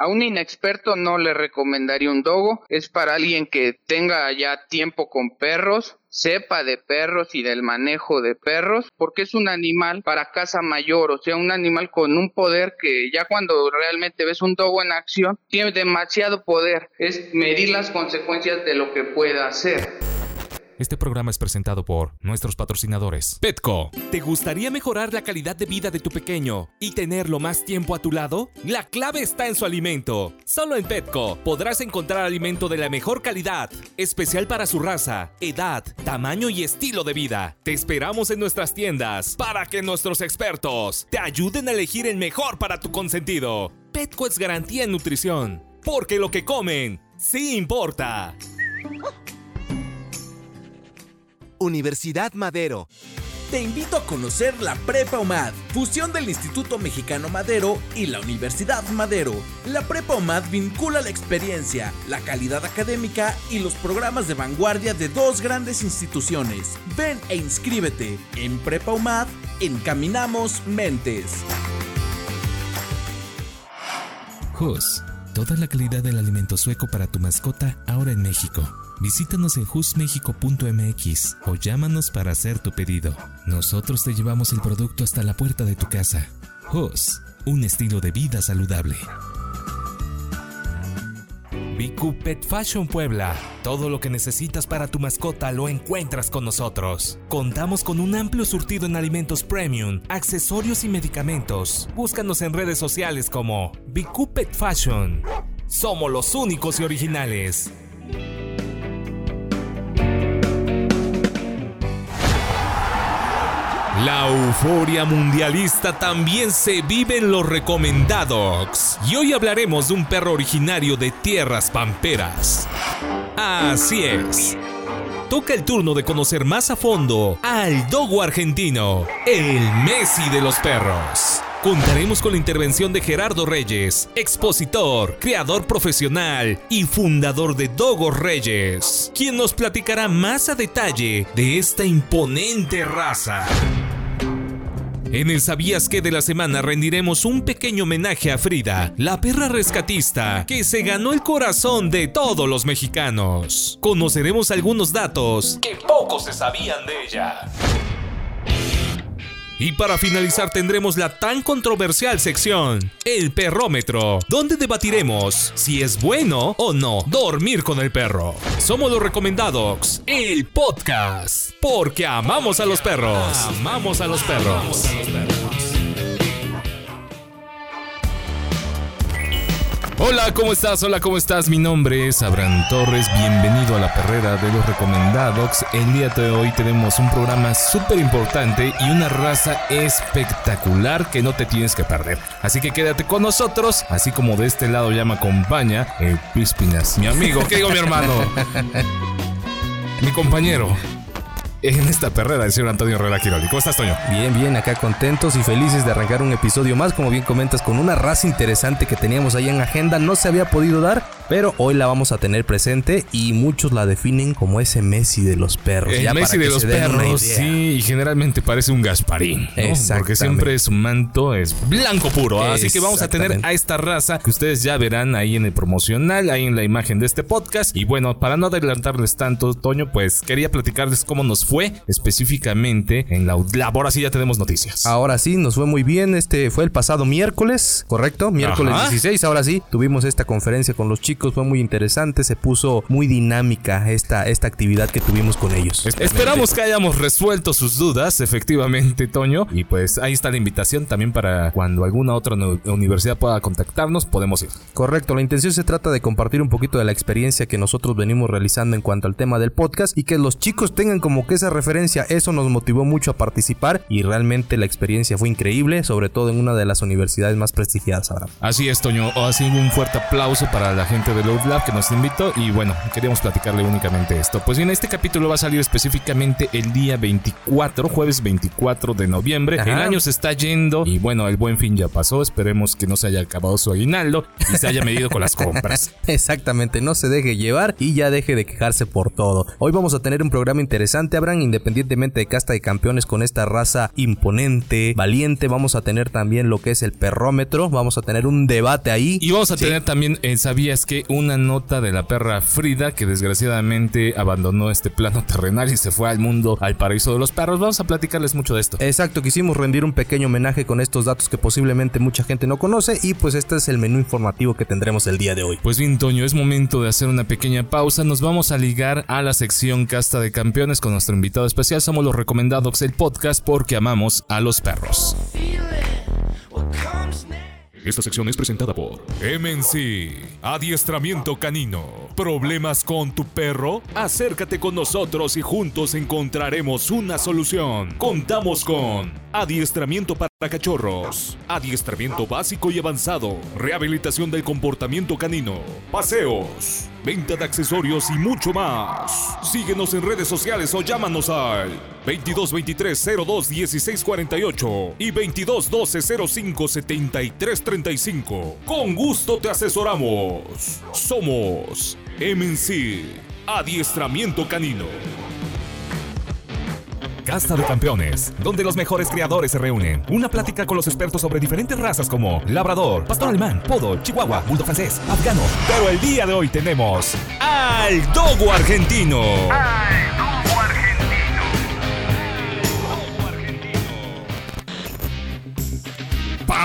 A un inexperto no le recomendaría un dogo, es para alguien que tenga ya tiempo con perros, sepa de perros y del manejo de perros, porque es un animal para casa mayor, o sea, un animal con un poder que ya cuando realmente ves un dogo en acción, tiene demasiado poder, es medir las consecuencias de lo que pueda hacer. Este programa es presentado por nuestros patrocinadores. Petco. ¿Te gustaría mejorar la calidad de vida de tu pequeño y tenerlo más tiempo a tu lado? La clave está en su alimento. Solo en Petco podrás encontrar alimento de la mejor calidad, especial para su raza, edad, tamaño y estilo de vida. Te esperamos en nuestras tiendas para que nuestros expertos te ayuden a elegir el mejor para tu consentido. Petco es garantía en nutrición, porque lo que comen sí importa. Universidad Madero. Te invito a conocer la Prepa UMAD, fusión del Instituto Mexicano Madero y la Universidad Madero. La Prepa UMAD vincula la experiencia, la calidad académica y los programas de vanguardia de dos grandes instituciones. Ven e inscríbete. En Prepa UMAD, encaminamos mentes. Hus, toda la calidad del alimento sueco para tu mascota ahora en México. Visítanos en justmexico.mx o llámanos para hacer tu pedido. Nosotros te llevamos el producto hasta la puerta de tu casa. Hus, un estilo de vida saludable. BQ Fashion Puebla. Todo lo que necesitas para tu mascota lo encuentras con nosotros. Contamos con un amplio surtido en alimentos premium, accesorios y medicamentos. Búscanos en redes sociales como BQ Fashion. Somos los únicos y originales. La euforia mundialista también se vive en los recomendados. Y hoy hablaremos de un perro originario de tierras pamperas. Así es. Toca el turno de conocer más a fondo al dogo argentino, el Messi de los perros. Contaremos con la intervención de Gerardo Reyes, expositor, creador profesional y fundador de Dogos Reyes, quien nos platicará más a detalle de esta imponente raza. En el Sabías que de la semana rendiremos un pequeño homenaje a Frida, la perra rescatista que se ganó el corazón de todos los mexicanos. Conoceremos algunos datos que pocos se sabían de ella. Y para finalizar tendremos la tan controversial sección, el perrómetro, donde debatiremos si es bueno o no dormir con el perro. Somos los recomendados, el podcast, porque amamos a los perros. Amamos a los perros. Hola, ¿cómo estás? Hola, ¿cómo estás? Mi nombre es Abraham Torres. Bienvenido a la perrera de los recomendados. El día de hoy tenemos un programa súper importante y una raza espectacular que no te tienes que perder. Así que quédate con nosotros, así como de este lado ya me acompaña el Pispinas, mi amigo. ¿Qué digo, mi hermano? mi compañero en esta perrera del señor Antonio Herrera. ¿Cómo estás, Toño? Bien, bien, acá contentos y felices de arrancar un episodio más, como bien comentas, con una raza interesante que teníamos ahí en agenda. No se había podido dar, pero hoy la vamos a tener presente y muchos la definen como ese Messi de los perros. El Messi de los perros, sí, y generalmente parece un Gasparín, ¿no? Porque siempre su manto es blanco puro. Así que vamos a tener a esta raza que ustedes ya verán ahí en el promocional, ahí en la imagen de este podcast. Y bueno, para no adelantarles tanto, Toño, pues quería platicarles cómo nos fue específicamente en la labor. Así ya tenemos noticias. Ahora sí, nos fue muy bien. Este fue el pasado miércoles, ¿correcto? Miércoles 16. Ahora sí, tuvimos esta conferencia con los chicos. Fue muy interesante. Se puso muy dinámica esta, esta actividad que tuvimos con ellos. Esperamos que hayamos resuelto sus dudas, efectivamente, Toño. Y pues ahí está la invitación también para cuando alguna otra universidad pueda contactarnos, podemos ir. Correcto. La intención se trata de compartir un poquito de la experiencia que nosotros venimos realizando en cuanto al tema del podcast y que los chicos tengan como que esa referencia. Eso nos motivó mucho a participar y realmente la experiencia fue increíble, sobre todo en una de las universidades más prestigiadas ahora. Así es, Toño. Así un fuerte aplauso para la gente de Load Lab que nos invitó y bueno, queríamos platicarle únicamente esto. Pues bien, este capítulo va a salir específicamente el día 24, jueves 24 de noviembre. El año se está yendo y bueno, el buen fin ya pasó. Esperemos que no se haya acabado su aguinaldo y se haya medido con las compras. Exactamente, no se deje llevar y ya deje de quejarse por todo. Hoy vamos a tener un programa interesante, Abraham, independientemente de casta de campeones con esta raza imponente, valiente. Vamos a tener también lo que es el perrómetro. Vamos a tener un debate ahí. Y vamos a tener también, eh, ¿sabías que una nota de la perra Frida que desgraciadamente abandonó este plano terrenal y se fue al mundo, al paraíso de los perros? Vamos a platicarles mucho de esto. Exacto, quisimos rendir un pequeño homenaje con estos datos que posiblemente mucha gente no conoce y pues este es el menú informativo que tendremos el día de hoy. Pues bien, Toño, es momento de hacer una pequeña pausa. Nos vamos a ligar a la sección Casta de Campeones con nuestro invitado especial. Somos los recomendados del podcast porque amamos a los perros. Esta sección es presentada por MNC, Adiestramiento Canino. ¿Problemas con tu perro? Acércate con nosotros y juntos encontraremos una solución. Contamos con Adiestramiento para cachorros, adiestramiento básico y avanzado, rehabilitación del comportamiento canino, paseos, venta de accesorios y mucho más. Síguenos en redes sociales o llámanos al 2223 02 16 48 y 2212 05 73 35. Con gusto te asesoramos. Somos MNC, Adiestramiento Canino. Casta de Campeones, donde los mejores creadores se reúnen. Una plática con los expertos sobre diferentes razas como labrador, pastor alemán, podo, chihuahua, bulldog francés, afgano. Pero el día de hoy tenemos al dogo argentino.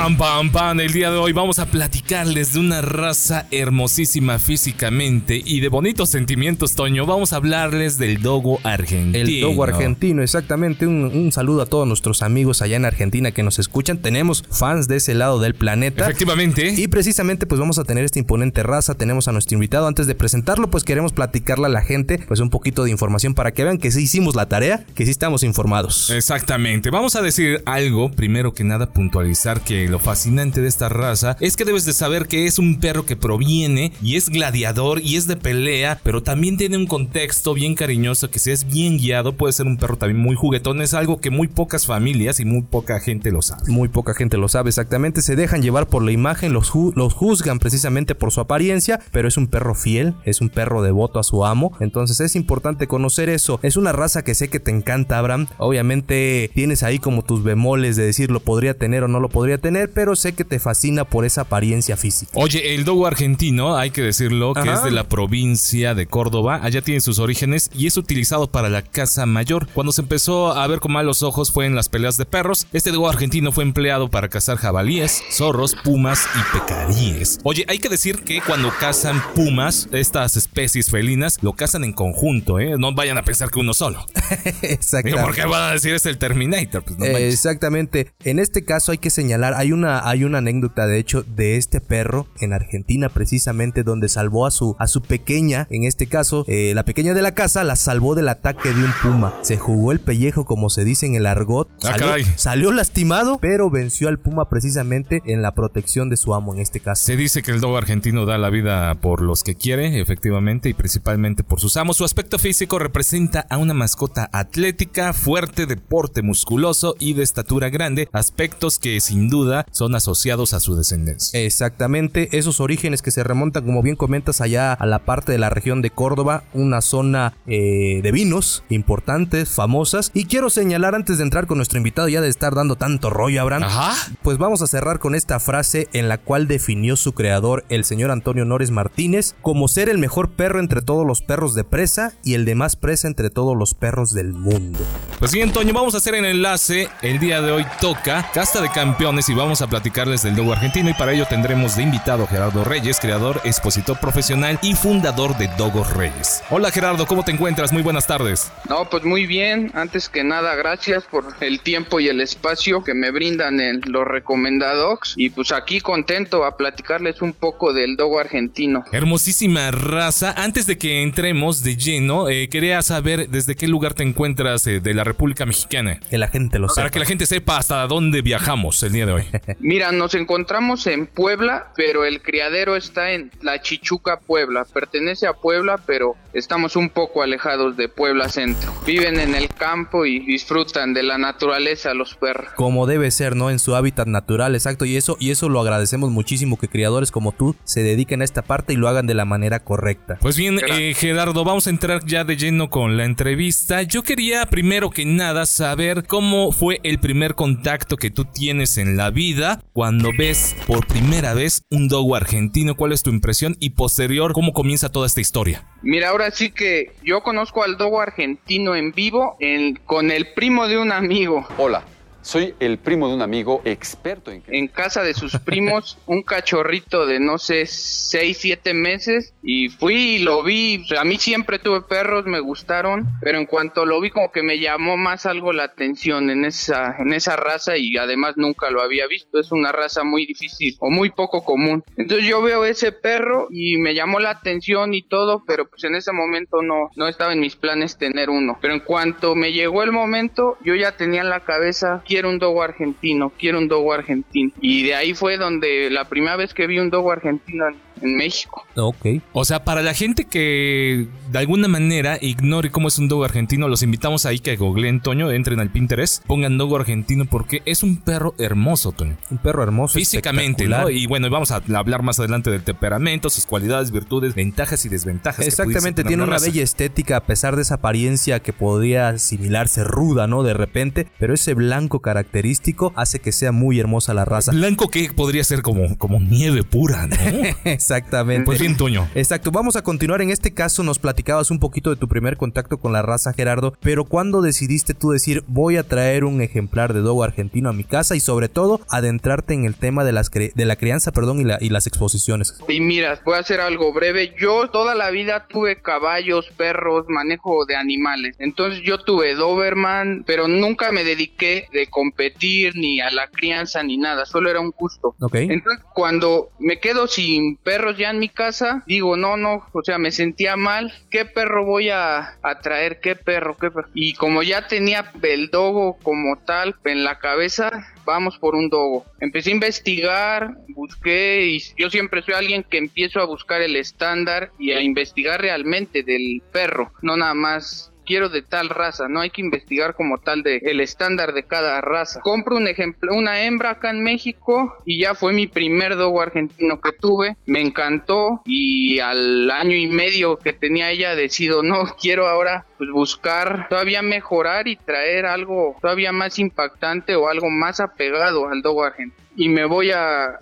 Pam, pam, pam. El día de hoy vamos a platicarles de una raza hermosísima físicamente y de bonitos sentimientos, Toño. Vamos a hablarles del dogo argentino. El dogo argentino, exactamente. Un, un saludo a todos nuestros amigos allá en Argentina que nos escuchan. Tenemos fans de ese lado del planeta. Efectivamente. Y precisamente pues vamos a tener esta imponente raza, tenemos a nuestro invitado. Antes de presentarlo pues queremos platicarle a la gente pues un poquito de información para que vean que sí hicimos la tarea, que sí estamos informados. Exactamente. Vamos a decir algo, primero que nada puntualizar que lo fascinante de esta raza es que debes de saber que es un perro que proviene y es gladiador y es de pelea, pero también tiene un contexto bien cariñoso que si es bien guiado puede ser un perro también muy juguetón. Es algo que muy pocas familias y muy poca gente lo sabe. Muy poca gente lo sabe exactamente, se dejan llevar por la imagen, los, los juzgan precisamente por su apariencia, pero es un perro fiel, es un perro devoto a su amo, entonces es importante conocer eso. Es una raza que sé que te encanta, Abraham. Obviamente tienes ahí como tus bemoles de decir lo podría tener o no lo podría tener, pero sé que te fascina por esa apariencia física. Oye, el dogo argentino, hay que decirlo, que Ajá. es de la provincia de Córdoba, allá tiene sus orígenes y es utilizado para la caza mayor. Cuando se empezó a ver con malos ojos fue en las peleas de perros. Este dogo argentino fue empleado para cazar jabalíes, zorros, pumas y pecaríes. Oye, hay que decir que cuando cazan pumas, estas especies felinas, lo cazan en conjunto, ¿eh? No vayan a pensar que uno solo. Digo, Exactamente. ¿por qué van a decir es el Terminator? Pues no. Exactamente. En este caso hay que señalar, hay una, hay una anécdota de hecho de este perro en Argentina precisamente donde salvó a su, a su pequeña, en este caso eh, la pequeña de la casa la salvó del ataque de un puma. Se jugó el pellejo como se dice en el argot. Ah, Salió, lastimado, pero venció al puma precisamente en la protección de su amo en este caso. Se dice que el dogo argentino da la vida por los que quiere, efectivamente, y principalmente por sus amos. Su aspecto físico representa a una mascota atlética, fuerte, de porte musculoso y de estatura grande, aspectos que sin duda son asociados a su descendencia. Exactamente, esos orígenes que se remontan, como bien comentas, allá a la parte de la región de Córdoba, una zona eh, de vinos importantes, famosas. Y quiero señalar antes de entrar con nuestro invitado, ya de estar dando tanto rollo, Abraham, Ajá. pues vamos a cerrar con esta frase en la cual definió su creador, el señor Antonio Nores Martínez, como ser el mejor perro entre todos los perros de presa y el de más presa entre todos los perros del mundo. Pues bien, Toño, vamos a hacer el enlace. El día de hoy toca Casta de Campeones y vamos a platicarles del dogo argentino. Y para ello tendremos de invitado a Gerardo Reyes, creador, expositor profesional y fundador de Dogos Reyes. Hola Gerardo, ¿cómo te encuentras? Muy buenas tardes. No, pues muy bien. Antes que nada, gracias por el tiempo y el espacio que me brindan en los recomendados. Y pues aquí contento a platicarles un poco del dogo argentino. Hermosísima raza. Antes de que entremos de lleno, eh, quería saber desde qué lugar te encuentras eh, de la República Mexicana. Que la gente lo Para sepa. que la gente sepa hasta dónde viajamos el día de hoy. Mira, nos encontramos en Puebla, pero el criadero está en La Chichuca, Puebla. Pertenece a Puebla, pero estamos un poco alejados de Puebla Centro. Viven en el campo y disfrutan de la naturaleza los perros. Como debe ser, ¿no? En su hábitat natural, exacto. Y eso, y eso lo agradecemos muchísimo que criadores como tú se dediquen a esta parte y lo hagan de la manera correcta. Pues bien, eh, Gerardo, vamos a entrar ya de lleno con la entrevista. Yo quería primero que nada saber cómo fue el primer contacto que tú tienes en la vida cuando ves por primera vez un dogo argentino. ¿Cuál es tu impresión? Y posterior, ¿cómo comienza toda esta historia? Mira, ahora sí que yo conozco al dogo argentino en vivo con el primo de un amigo. Hola, soy el primo de un amigo experto en... En casa de sus primos, un cachorrito de no sé, 6, 7 meses y fui y lo vi. A mí siempre tuve perros, me gustaron, pero en cuanto lo vi como que me llamó más algo la atención en esa, en esa raza y además nunca lo había visto. Es una raza muy difícil o muy poco común. Entonces yo veo ese perro y me llamó la atención y todo, pero pues en ese momento no, no estaba en mis planes tener uno. Pero en cuanto me llegó el momento, yo ya tenía en la cabeza quiero un dogo argentino, quiero un dogo argentino. Y de ahí fue donde la primera vez que vi un dogo argentino en México. Ok. O sea, para la gente que de alguna manera ignore cómo es un dogo argentino, los invitamos ahí que googleen, Toño, entren al Pinterest, pongan dogo argentino porque es un perro hermoso, Toño. Un perro hermoso. Físicamente, ¿no? Y bueno, vamos a hablar más adelante del temperamento, sus cualidades, virtudes, ventajas y desventajas. Exactamente, tiene una bella estética a pesar de esa apariencia que podría asimilarse ruda, ¿no? De repente, pero ese blanco característico hace que sea muy hermosa la raza. Blanco que podría ser como, como nieve pura, ¿no? Exactamente. Pues bien, Toño. Exacto, vamos a continuar. En este caso nos platicabas un poquito de tu primer contacto con la raza, Gerardo, pero ¿cuándo decidiste tú decir voy a traer un ejemplar de dogo argentino a mi casa y sobre todo adentrarte en el tema de, las de la crianza perdón, y, la y las exposiciones? Y mira, voy a hacer algo breve. Yo toda la vida tuve caballos, perros, manejo de animales. Entonces yo tuve Doberman, pero nunca me dediqué de competir ni a la crianza ni nada, solo era un gusto. Ok. Entonces cuando me quedo sin perros, ya en mi casa, digo, no, no, o sea, me sentía mal, ¿qué perro voy a, traer? ¿Qué perro? ¿Qué perro? Y como ya tenía el dogo como tal en la cabeza, vamos por un dogo. Empecé a investigar, busqué y yo siempre soy alguien que empiezo a buscar el estándar y a investigar realmente del perro, no nada más quiero de tal raza, no hay que investigar como tal de el estándar de cada raza. Compro un ejemplo, una hembra acá en México y ya fue mi primer dogo argentino que tuve, me encantó y al año y medio que tenía ella decido no, quiero ahora pues buscar todavía mejorar y traer algo todavía más impactante o algo más apegado al dogo argentino. Y me voy a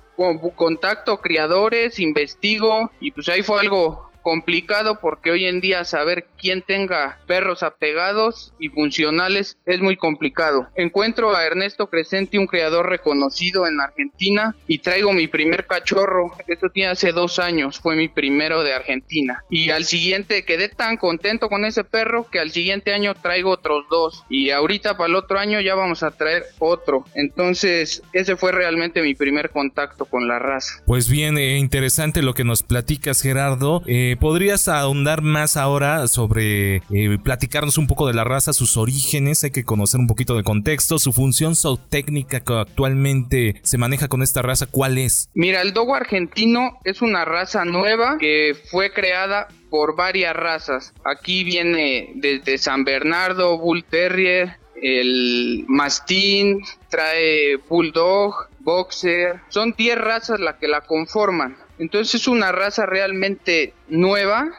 contacto criadores, investigo y pues ahí fue algo complicado porque hoy en día saber quién tenga perros apegados y funcionales es muy complicado. Encuentro a Ernesto Crescenti, un creador reconocido en Argentina, y traigo mi primer cachorro. Esto tiene hace dos años, fue mi primero de Argentina. Y al siguiente quedé tan contento con ese perro que al siguiente año traigo otros dos. Y ahorita para el otro año ya vamos a traer otro. Entonces, ese fue realmente mi primer contacto con la raza. Pues bien, eh, interesante lo que nos platicas, Gerardo. Eh, eh, ¿Podrías ahondar más ahora sobre eh, platicarnos un poco de la raza, sus orígenes? Hay que conocer un poquito de contexto, su función técnica que actualmente se maneja con esta raza, ¿cuál es? Mira, el dogo argentino es una raza nueva que fue creada por varias razas. Aquí viene desde San Bernardo, Bull Terrier, el Mastín, trae Bulldog, Boxer. Son 10 razas las que la conforman. Entonces es una raza realmente nueva,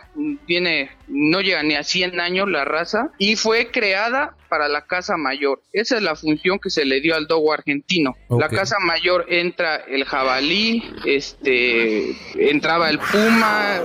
tiene, no llega ni a 100 años la raza, y fue creada para la casa mayor. Esa es la función que se le dio al dogo argentino. La casa mayor entra el jabalí, este, entraba el puma,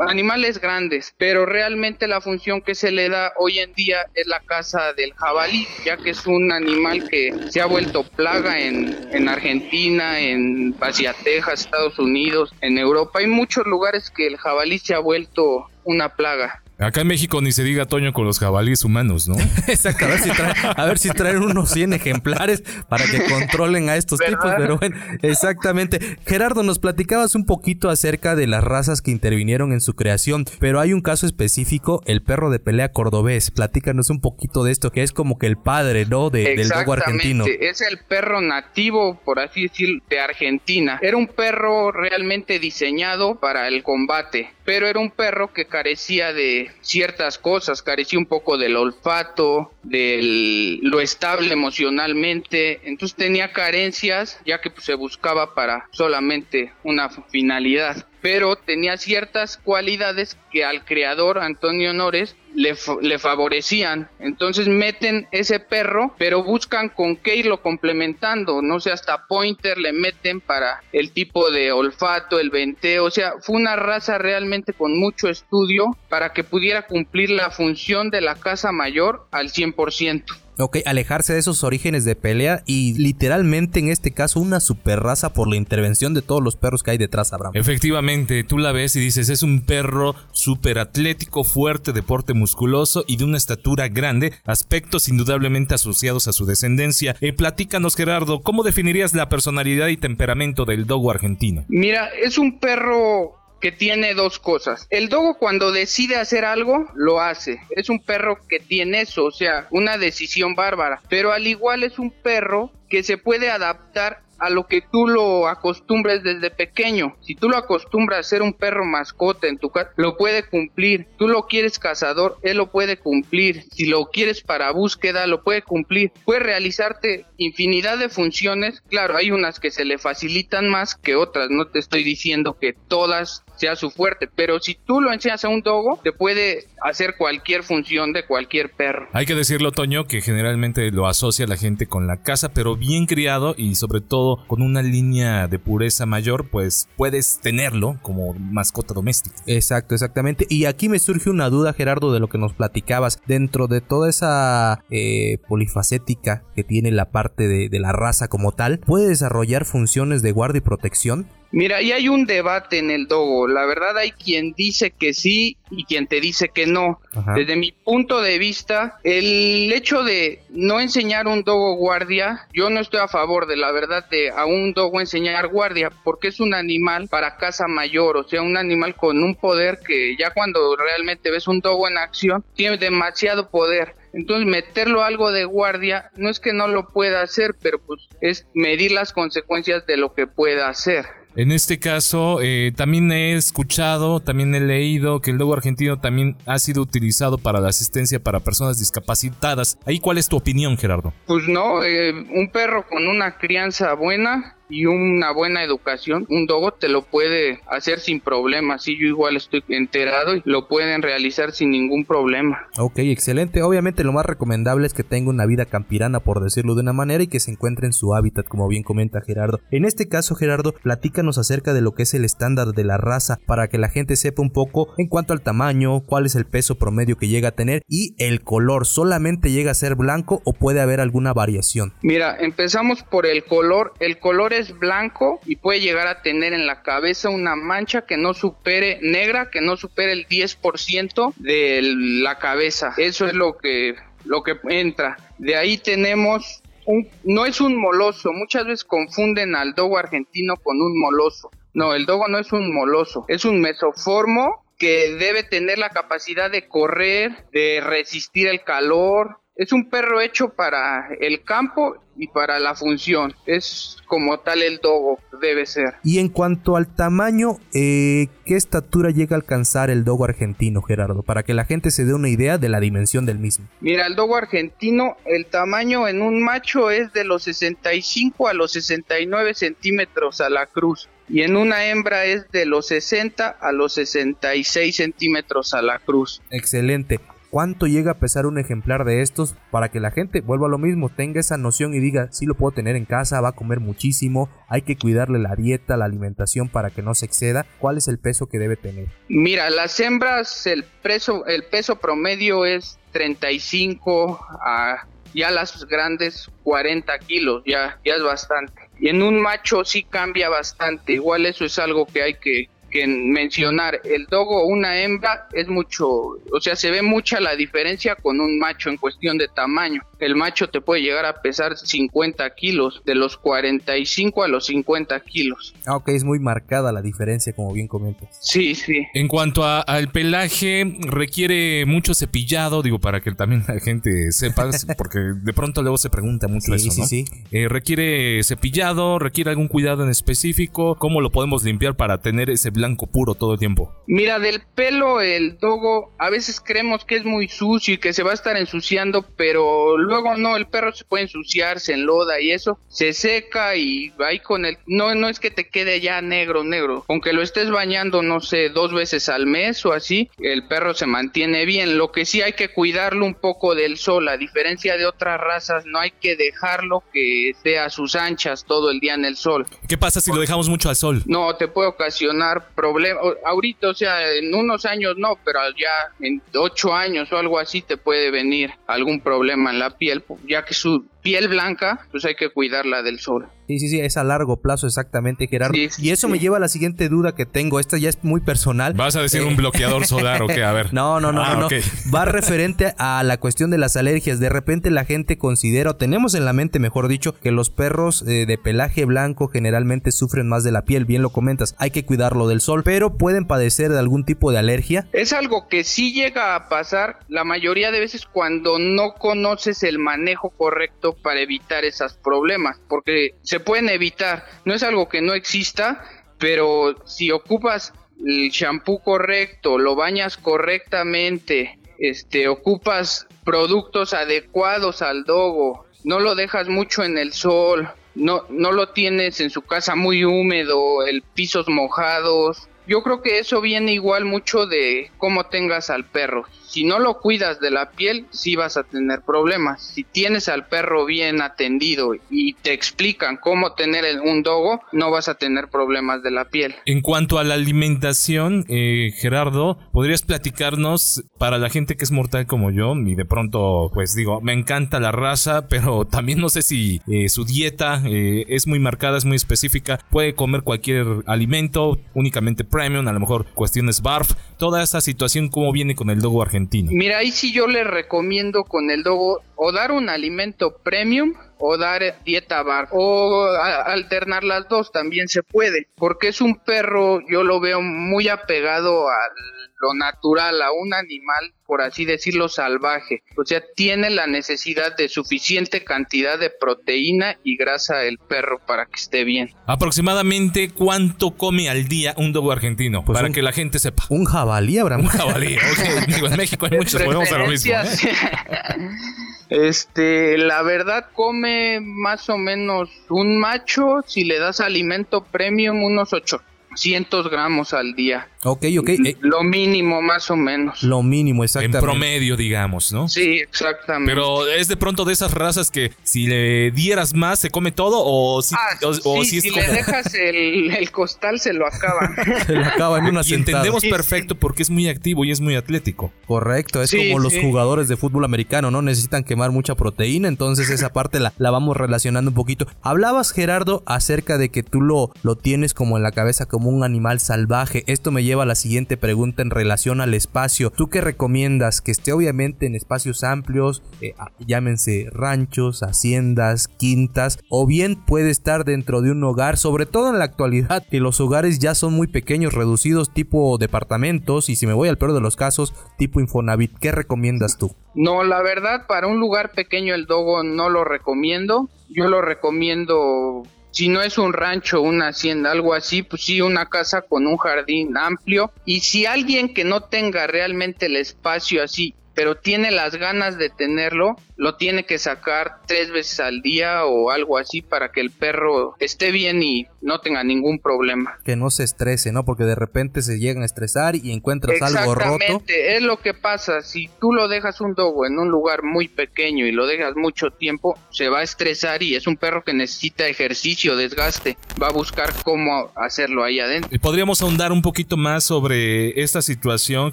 animales grandes, pero realmente la función que se le da hoy en día es la casa del jabalí, ya que es un animal que se ha vuelto plaga en, en Argentina, en Asia, Texas, Estados Unidos, en Europa. Hay muchos lugares que el jabalí se ha vuelto una plaga. Acá en México ni se diga Toño con los jabalíes humanos, ¿no? Exacto, a ver, si traen, a ver si traen unos 100 ejemplares para que controlen a estos tipos, pero bueno, exactamente. Gerardo, nos platicabas un poquito acerca de las razas que intervinieron en su creación, pero hay un caso específico, el perro de pelea cordobés. Platícanos un poquito de esto, que es como que el padre, ¿no? De, del dogo argentino. Es el perro nativo, por así decir, de Argentina. Era un perro realmente diseñado para el combate, pero era un perro que carecía de ciertas cosas, carecía un poco del olfato, de lo estable emocionalmente, entonces tenía carencias ya que pues, se buscaba para solamente una finalidad pero tenía ciertas cualidades que al creador Antonio Nores le, le, favorecían. Entonces meten ese perro, pero buscan con qué irlo complementando. No sé, hasta pointer le meten para el tipo de olfato, el venteo. O sea, fue una raza realmente con mucho estudio para que pudiera cumplir la función de la casa mayor al 100%. Ok, alejarse de esos orígenes de pelea y literalmente en este caso una super raza por la intervención de todos los perros que hay detrás, Abraham. Efectivamente, tú la ves y dices, es un perro súper atlético, fuerte, de porte musculoso y de una estatura grande, aspectos indudablemente asociados a su descendencia. Eh, platícanos, Gerardo, ¿cómo definirías la personalidad y temperamento del dogo argentino? Mira, es un perro que tiene dos cosas. El dogo cuando decide hacer algo, lo hace. Es un perro que tiene eso, o sea, una decisión bárbara. Pero al igual es un perro que se puede adaptar a lo que tú lo acostumbres desde pequeño. Si tú lo acostumbras a ser un perro mascota en tu casa, lo puede cumplir. Tú lo quieres cazador, él lo puede cumplir. Si lo quieres para búsqueda, lo puede cumplir. Puede realizarte infinidad de funciones. Claro, hay unas que se le facilitan más que otras. No te estoy diciendo que todas sea su fuerte, pero si tú lo enseñas a un dogo, te puede hacer cualquier función de cualquier perro. Hay que decirlo, Toño, que generalmente lo asocia la gente con la casa, pero bien criado y sobre todo con una línea de pureza mayor, pues puedes tenerlo como mascota doméstica. Exacto, exactamente. Y aquí me surge una duda, Gerardo, de lo que nos platicabas. Dentro de toda esa eh, polifacética que tiene la parte de, de la raza como tal, ¿puede desarrollar funciones de guardia y protección? Mira, y hay un debate en el dogo. La verdad hay quien dice que sí y quien te dice que no. Desde mi punto de vista, el hecho de no enseñar un dogo guardia, yo no estoy a favor de la verdad de a un dogo enseñar guardia, porque es un animal para casa mayor, o sea, un animal con un poder que ya cuando realmente ves un dogo en acción, tiene demasiado poder. Entonces meterlo algo de guardia no es que no lo pueda hacer, pero pues es medir las consecuencias de lo que pueda hacer. En este caso, eh, también he escuchado, también he leído que el logo argentino también ha sido utilizado para la asistencia para personas discapacitadas. ¿Ahí cuál es tu opinión, Gerardo? Pues no, eh, un perro con una crianza buena y una buena educación, un dogo te lo puede hacer sin problema. Si yo igual estoy enterado y lo pueden realizar sin ningún problema. Ok, excelente. Obviamente lo más recomendable es que tenga una vida campirana, por decirlo de una manera, y que se encuentre en su hábitat, como bien comenta Gerardo. En este caso, Gerardo, platícanos acerca de lo que es el estándar de la raza para que la gente sepa un poco en cuanto al tamaño, cuál es el peso promedio que llega a tener y el color. ¿Solamente llega a ser blanco o puede haber alguna variación? Mira, empezamos por el color. El color es blanco y puede llegar a tener en la cabeza una mancha que no supere negra, que no supere el 10% de la cabeza. Eso es lo que lo que entra. De ahí tenemos un, no es un moloso, muchas veces confunden al dogo argentino con un moloso. No, el dogo no es un moloso, es un mesoformo que debe tener la capacidad de correr, de resistir el calor, es un perro hecho para el campo y para la función. Es como tal el dogo debe ser. Y en cuanto al tamaño, eh, ¿qué estatura llega a alcanzar el dogo argentino, Gerardo? Para que la gente se dé una idea de la dimensión del mismo. Mira, el dogo argentino, el tamaño en un macho es de los 65 a los 69 centímetros a la cruz y en una hembra es de los 60 a los 66 centímetros a la cruz. Excelente cuánto llega a pesar un ejemplar de estos para que la gente vuelva a lo mismo, tenga esa noción y diga, si lo puedo tener en casa, va a comer muchísimo, hay que cuidarle la dieta, la alimentación para que no se exceda, ¿cuál es el peso que debe tener? Mira, las hembras, el peso, el peso promedio es 35 a ya las grandes 40 kilos, ya, ya es bastante. Y en un macho sí cambia bastante, igual eso es algo que hay que que mencionar. El dogo, una hembra, es mucho, o sea, se ve mucha la diferencia con un macho en cuestión de tamaño. El macho te puede llegar a pesar 50 kilos, de los 45 a los 50 kilos. Ah, ok, es muy marcada la diferencia, como bien comentas. Sí, sí. En cuanto al pelaje, requiere mucho cepillado, digo, para que también la gente sepa, porque de pronto luego se pregunta mucho eso, ¿no? Sí, sí. Eh, requiere cepillado, requiere algún cuidado en específico, ¿cómo lo podemos limpiar para tener ese blanco puro todo el tiempo? Mira, del pelo, el dogo, a veces creemos que es muy sucio y que se va a estar ensuciando, pero luego no, el perro se puede ensuciar, se enloda y eso, se seca y ahí con el, no, no es que te quede ya negro, negro, aunque lo estés bañando, no sé, dos veces al mes o así, el perro se mantiene bien, lo que sí hay que cuidarlo un poco del sol, a diferencia de otras razas, no hay que dejarlo que esté a sus anchas todo el día en el sol. ¿Qué pasa si lo dejamos mucho al sol? No, te puede ocasionar problemas, ahorita, o sea, en unos años no, pero ya en ocho años o algo así te puede venir algún problema en la piel, ya que su piel blanca, pues hay que cuidarla del sol. Sí, sí, sí, es a largo plazo exactamente, Gerardo. y eso me lleva a la siguiente duda que tengo. Esta ya es muy personal. ¿Vas a decir un eh, bloqueador solar o qué? A ver. No, no, no, ah, no, Va referente a la cuestión de las alergias. De repente la gente considera, o tenemos en la mente, mejor dicho, que los perros eh, de pelaje blanco generalmente sufren más de la piel. Bien lo comentas, hay que cuidarlo del sol, pero pueden padecer de algún tipo de alergia. Es algo que sí llega a pasar la mayoría de veces cuando no conoces el manejo correcto para evitar esos problemas, porque se pueden evitar. No es algo que no exista, pero si ocupas el shampoo correcto, lo bañas correctamente, este, ocupas productos adecuados al dogo, no lo dejas mucho en el sol, no, no lo tienes en su casa muy húmedo, el pisos mojados. Yo creo que eso viene igual mucho de cómo tengas al perro si no lo cuidas de la piel, sí vas a tener problemas. Si tienes al perro bien atendido y te explican cómo tener un dogo, no vas a tener problemas de la piel. En cuanto a la alimentación, eh, Gerardo, ¿podrías platicarnos para la gente que es mortal como yo? Y de pronto, pues digo, me encanta la raza, pero también no sé si eh, su dieta eh, es muy marcada, es muy específica. Puede comer cualquier alimento, únicamente premium, a lo mejor cuestiones BARF. Toda esa situación, ¿cómo viene con el dogo argentino? Mira, ahí sí yo le recomiendo con el dogo o dar un alimento premium o dar dieta bar o alternar las dos también se puede porque es un perro yo lo veo muy apegado al lo natural a un animal, por así decirlo, salvaje. O sea, tiene la necesidad de suficiente cantidad de proteína y grasa el perro para que esté bien. Aproximadamente cuánto come al día un dogo argentino, pues para que la gente sepa. Un jabalí, Abraham. Un jabalí, en México hay muchos, podemos hacer lo mismo. ¿eh? Este, la verdad come más o menos un macho, si le das alimento premium, unos 800 gramos al día. Ok, ok. Eh, lo mínimo, más o menos. Lo mínimo, exactamente. En promedio, digamos, ¿no? Sí, exactamente. Pero es de pronto de esas razas que si le dieras más, ¿se come todo? O si, ah, o, si, si le dejas el, costal, se lo acaba. se lo acaba en una Y entendemos perfecto porque es muy activo y es muy atlético. Correcto, es como los jugadores de fútbol americano, ¿no? Necesitan quemar mucha proteína, entonces esa parte la, la vamos relacionando un poquito. Hablabas, Gerardo, acerca de que tú lo, lo tienes como en la cabeza como un animal salvaje. Esto me lleva la siguiente pregunta en relación al espacio. ¿Tú qué recomiendas? Que esté obviamente en espacios amplios, eh, llámense ranchos, haciendas, quintas, o bien puede estar dentro de un hogar, sobre todo en la actualidad, que los hogares ya son muy pequeños, reducidos, tipo departamentos, y si me voy al peor de los casos, tipo Infonavit. ¿Qué recomiendas tú? No, la verdad, para un lugar pequeño el dogo no lo recomiendo. Yo lo recomiendo si no es un rancho, una hacienda, algo así, pues sí, una casa con un jardín amplio. Y si alguien que no tenga realmente el espacio así, pero tiene las ganas de tenerlo, lo tiene que sacar tres veces al día o algo así para que el perro esté bien y no tenga ningún problema. Que no se estrese, ¿no? Porque de repente se llegan a estresar y encuentras algo roto. Exactamente, es lo que pasa. Si tú lo dejas un dogo en un lugar muy pequeño y lo dejas mucho tiempo, se va a estresar y es un perro que necesita ejercicio, desgaste. Va a buscar cómo hacerlo ahí adentro. Y podríamos ahondar un poquito más sobre esta situación,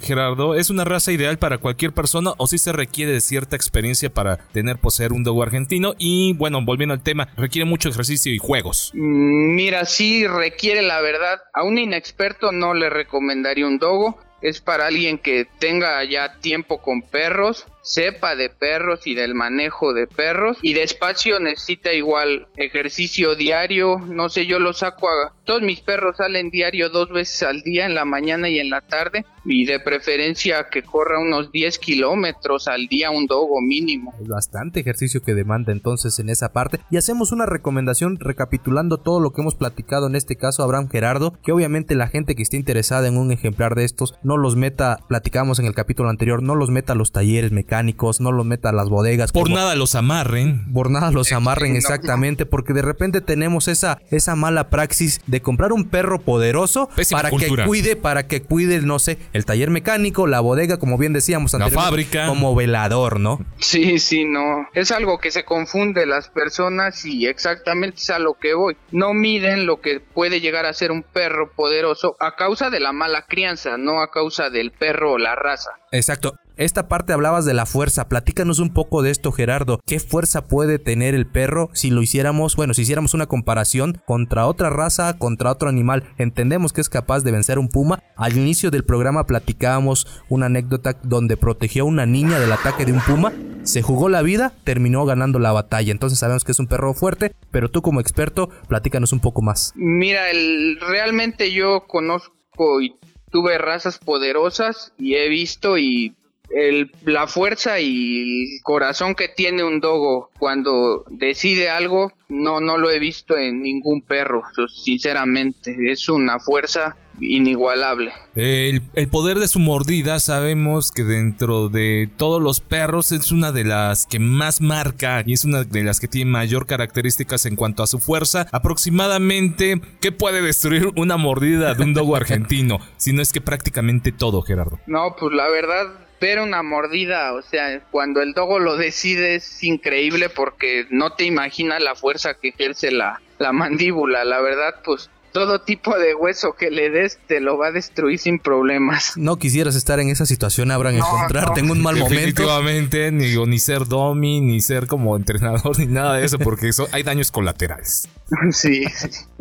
Gerardo. Es una raza ideal para cualquier persona o si se requiere de cierta experiencia para tener poseer un dogo argentino y bueno, volviendo al tema, requiere mucho ejercicio y juegos. Mm, mira, sí requiere la verdad. A un inexperto no le recomendaría un dogo. Es para alguien que tenga ya tiempo con perros sepa de perros y del manejo de perros y despacio necesita igual ejercicio diario, no sé, yo lo saco a todos mis perros salen diario dos veces al día en la mañana y en la tarde y de preferencia que corra unos 10 kilómetros al día un dogo mínimo. Es bastante ejercicio que demanda entonces en esa parte y hacemos una recomendación recapitulando todo lo que hemos platicado en este caso Abraham Gerardo, que obviamente la gente que esté interesada en un ejemplar de estos no los meta, platicamos en el capítulo anterior, no los meta a los talleres mecánicos no los meta a las bodegas. Por nada los amarren. Por nada los amarren exactamente, porque de repente tenemos esa, esa mala praxis de comprar un perro poderoso para que cuide, para que cuide, no sé, el taller mecánico, la bodega, como bien decíamos la fábrica. Como velador, ¿no? Sí, sí, no. Es algo que se confunde las personas y exactamente es a lo que voy. No miden lo que puede llegar a ser un perro poderoso a causa de la mala crianza, no a causa del perro o la raza. Exacto. Esta parte hablabas de la fuerza. Platícanos un poco de esto, Gerardo. ¿Qué fuerza puede tener el perro si lo hiciéramos, bueno, si hiciéramos una comparación contra otra raza, contra otro animal? Entendemos que es capaz de vencer un puma. Al inicio del programa platicábamos una anécdota donde protegió a una niña del ataque de un puma. Se jugó la vida, terminó ganando la batalla. Entonces sabemos que es un perro fuerte, pero tú como experto, platícanos un poco más. Mira, el, realmente yo conozco y tuve razas poderosas y he visto y el, la fuerza y el corazón que tiene un dogo cuando decide algo, no, no lo he visto en ningún perro, sinceramente. Es una fuerza inigualable. El, el, poder de su mordida sabemos que dentro de todos los perros es una de las que más marca y es una de las que tiene mayor características en cuanto a su fuerza. Aproximadamente, ¿qué puede destruir una mordida de un dogo argentino? si no es que prácticamente todo, Gerardo. No, pues la verdad pero una mordida, o sea, cuando el dogo lo decide es increíble porque no te imaginas la fuerza que ejerce la, la mandíbula, la verdad, pues todo tipo de hueso que le des te lo va a destruir sin problemas. No quisieras estar en esa situación, Abraham, encontrarte en un mal momento. Definitivamente, ni, ni ser domi, ni ser como entrenador, ni nada de eso, porque eso, hay daños colaterales. Sí.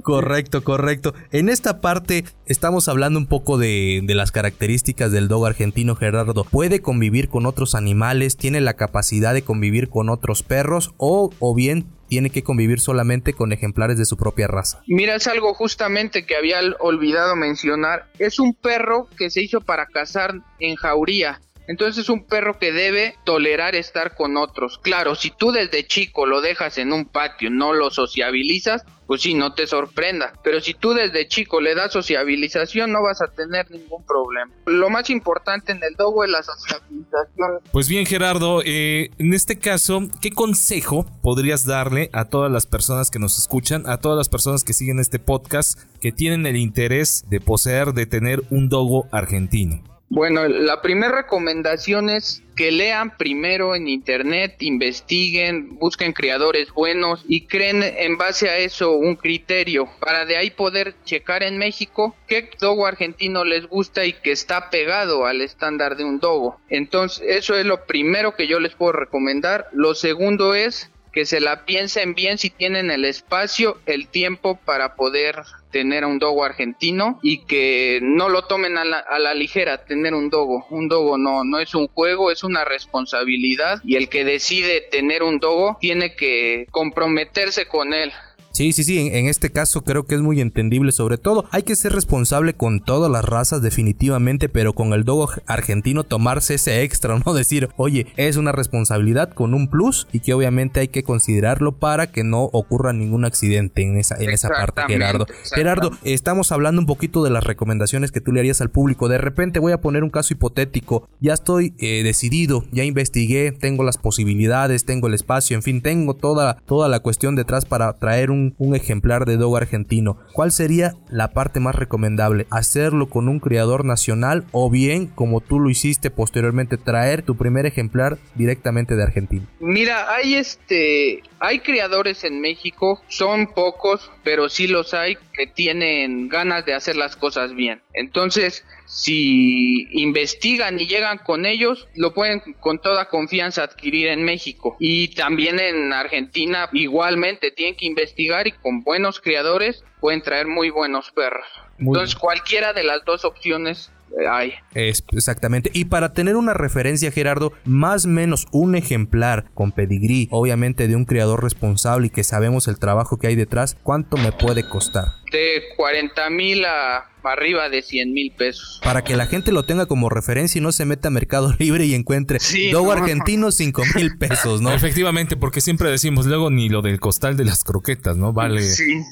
Correcto, correcto. En esta parte estamos hablando un poco de, de las características del dog argentino Gerardo. ¿Puede convivir con otros animales? ¿Tiene la capacidad de convivir con otros perros? ¿O, o bien tiene que convivir solamente con ejemplares de su propia raza. Mira, es algo justamente que había olvidado mencionar. Es un perro que se hizo para cazar en jauría. Entonces es un perro que debe tolerar estar con otros. Claro, si tú desde chico lo dejas en un patio, no lo sociabilizas, pues sí, no te sorprenda. Pero si tú desde chico le das sociabilización, no vas a tener ningún problema. Lo más importante en el dogo es la sociabilización. Pues bien, Gerardo, eh, en este caso, ¿qué consejo podrías darle a todas las personas que nos escuchan, a todas las personas que siguen este podcast, que tienen el interés de poseer, de tener un dogo argentino? Bueno, la primera recomendación es que lean primero en internet, investiguen, busquen creadores buenos y creen en base a eso un criterio para de ahí poder checar en México qué dogo argentino les gusta y que está pegado al estándar de un dogo. Entonces, eso es lo primero que yo les puedo recomendar. Lo segundo es que se la piensen bien si tienen el espacio, el tiempo para poder tener a un dogo argentino y que no lo tomen a la, ligera tener un dogo. Un dogo no, no es un juego, es una responsabilidad y el que decide tener un dogo tiene que comprometerse con él. Sí, sí, sí, en, este caso creo que es muy entendible sobre todo. Hay que ser responsable con todas las razas definitivamente, pero con el dogo argentino tomarse ese extra, ¿no? Decir, oye, es una responsabilidad con un plus y que obviamente hay que considerarlo para que no ocurra ningún accidente en esa, en esa parte, Gerardo. Gerardo, estamos hablando un poquito de las recomendaciones que tú le harías al público. De repente voy a poner un caso hipotético. Ya estoy eh, decidido, ya investigué, tengo las posibilidades, tengo el espacio, en fin, tengo toda, toda la cuestión detrás para traer un un, ejemplar de dogo argentino, ¿cuál sería la parte más recomendable? ¿Hacerlo con un criador nacional o bien, como tú lo hiciste posteriormente, traer tu primer ejemplar directamente de Argentina? Mira, hay este, hay criadores en México, son pocos, pero sí los hay que tienen ganas de hacer las cosas bien. Entonces, si investigan y llegan con ellos, lo pueden con toda confianza adquirir en México. Y también en Argentina igualmente tienen que investigar y con buenos criadores pueden traer muy buenos perros. Entonces, cualquiera de las dos opciones hay. Es, exactamente. Y para tener una referencia, Gerardo, más o menos un ejemplar con pedigrí, obviamente de un criador responsable y que sabemos el trabajo que hay detrás, ¿cuánto me puede costar? De 40 mil a arriba de 100 mil pesos. Para que la gente lo tenga como referencia y no se meta a Mercado Libre y encuentre sí, Dogo argentino 5 mil pesos, ¿no? Efectivamente, porque siempre decimos luego ni lo del costal de las croquetas, ¿no? Vale,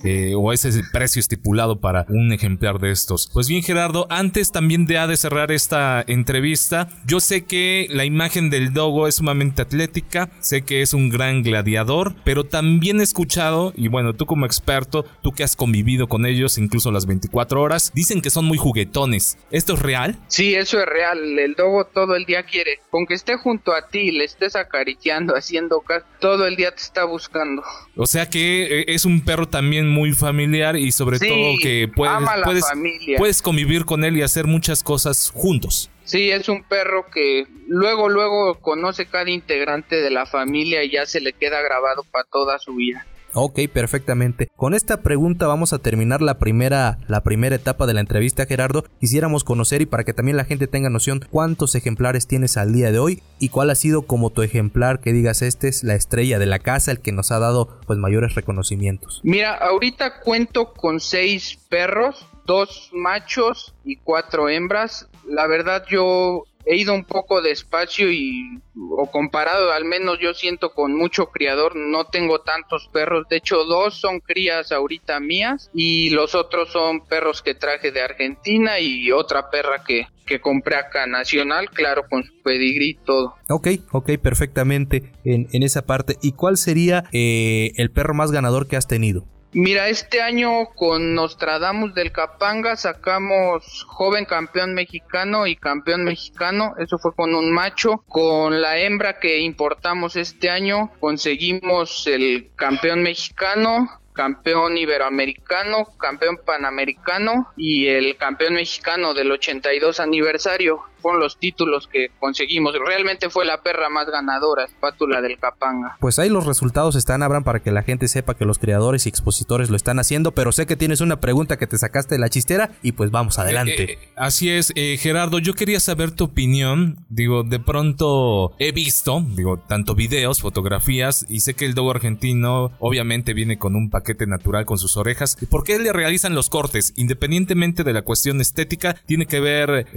eh, o ese es el precio estipulado para un ejemplar de estos. Pues bien, Gerardo, antes también de, de cerrar esta entrevista, yo sé que la imagen del Dogo es sumamente atlética, sé que es un gran gladiador, pero también he escuchado, y bueno, tú como experto, tú que has convivido con ellos incluso las 24 horas, dicen que son muy juguetones. ¿Esto es real? Sí, eso es real. El dogo todo el día quiere. Con que esté junto a ti, le estés acariciando, haciendo caso, todo el día te está buscando. O sea que eh, es un perro también muy familiar y sobre todo que puedes, puedes, puedes convivir con él y hacer muchas cosas juntos. Sí, es un perro que luego, luego conoce cada integrante de la familia y ya se le queda grabado para toda su vida. Ok, perfectamente. Con esta pregunta vamos a terminar la primera, la primera etapa de la entrevista, Gerardo. Quisiéramos conocer y para que también la gente tenga noción cuántos ejemplares tienes al día de hoy y cuál ha sido como tu ejemplar que digas este es la estrella de la casa, el que nos ha dado pues mayores reconocimientos. Mira, ahorita cuento con seis perros, dos machos y cuatro hembras. La verdad yo he ido un poco despacio y o comparado al menos yo siento con mucho criador no tengo tantos perros. De hecho dos son crías ahorita mías y los otros son perros que traje de Argentina y otra perra que que compré acá nacional claro con su pedigrí y todo. Ok ok perfectamente en, en esa parte. Y cuál sería eh, el perro más ganador que has tenido Mira, este año con Nostradamus del Capanga sacamos joven campeón mexicano y campeón mexicano. Eso fue con un macho. Con la hembra que importamos este año conseguimos el campeón mexicano, campeón iberoamericano, campeón panamericano y el campeón mexicano del 82 aniversario fueron los títulos que conseguimos. Realmente fue la perra más ganadora, espátula del Capanga. Pues ahí los resultados están, Abraham, para que la gente sepa que los creadores y expositores lo están haciendo, pero sé que tienes una pregunta que te sacaste de la chistera y pues vamos adelante. Eh, eh, así es, eh, Gerardo, yo quería saber tu opinión. Digo, de pronto he visto, digo, tanto videos, fotografías y sé que el dogo argentino obviamente viene con un paquete natural con sus orejas. ¿Por qué le realizan los cortes? Independientemente de la cuestión estética, tiene que ver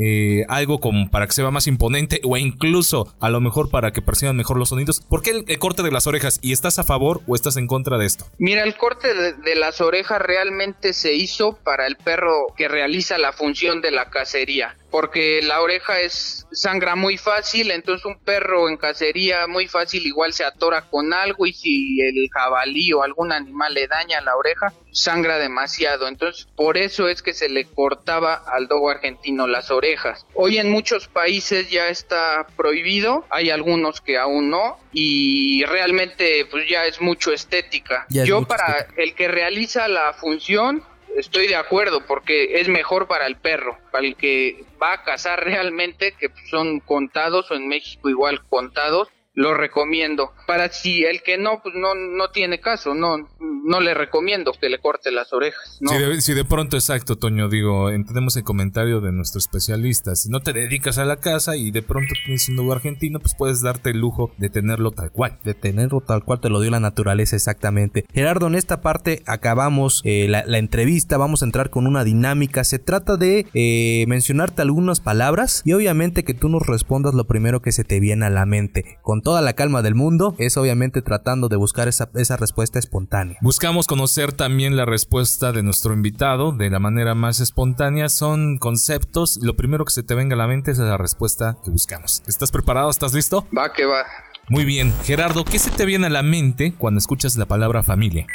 algo para que se vea más imponente o incluso a lo mejor para que perciban mejor los sonidos. ¿Por qué el, corte de las orejas? ¿Y estás a favor o estás en contra de esto? Mira, el corte de, las orejas realmente se hizo para el perro que realiza la función de la cacería porque la oreja es sangra muy fácil, entonces un perro en cacería muy fácil igual se atora con algo y si el jabalí o algún animal le daña la oreja, sangra demasiado, entonces por eso es que se le cortaba al dogo argentino las orejas. Hoy en muchos países ya está prohibido, hay algunos que aún no y realmente pues ya es mucho estética. Yo para el que realiza la función estoy de acuerdo porque es mejor para el perro, para el que va a cazar realmente, que son contados o en México igual contados, lo recomiendo. Para si el que no, pues no, no tiene caso, no, no le recomiendo que le corte las orejas. ¿no? Si, de, pronto, exacto, Toño, digo, entendemos el comentario de nuestro especialista. Si no te dedicas a la casa y de pronto tienes un nuevo argentino, pues puedes darte el lujo de tenerlo tal cual. De tenerlo tal cual te lo dio la naturaleza, exactamente. Gerardo, en esta parte acabamos eh, la, entrevista, vamos a entrar con una dinámica. Se trata de eh, mencionarte algunas palabras y obviamente que tú nos respondas lo primero que se te viene a la mente. Toda la calma del mundo, es obviamente tratando de buscar esa, esa respuesta espontánea. Buscamos conocer también la respuesta de nuestro invitado de la manera más espontánea. Son conceptos. Lo primero que se te venga a la mente es la respuesta que buscamos. ¿Estás preparado? ¿Estás listo? Va que va. Muy bien. Gerardo, ¿qué se te viene a la mente cuando escuchas la palabra familia?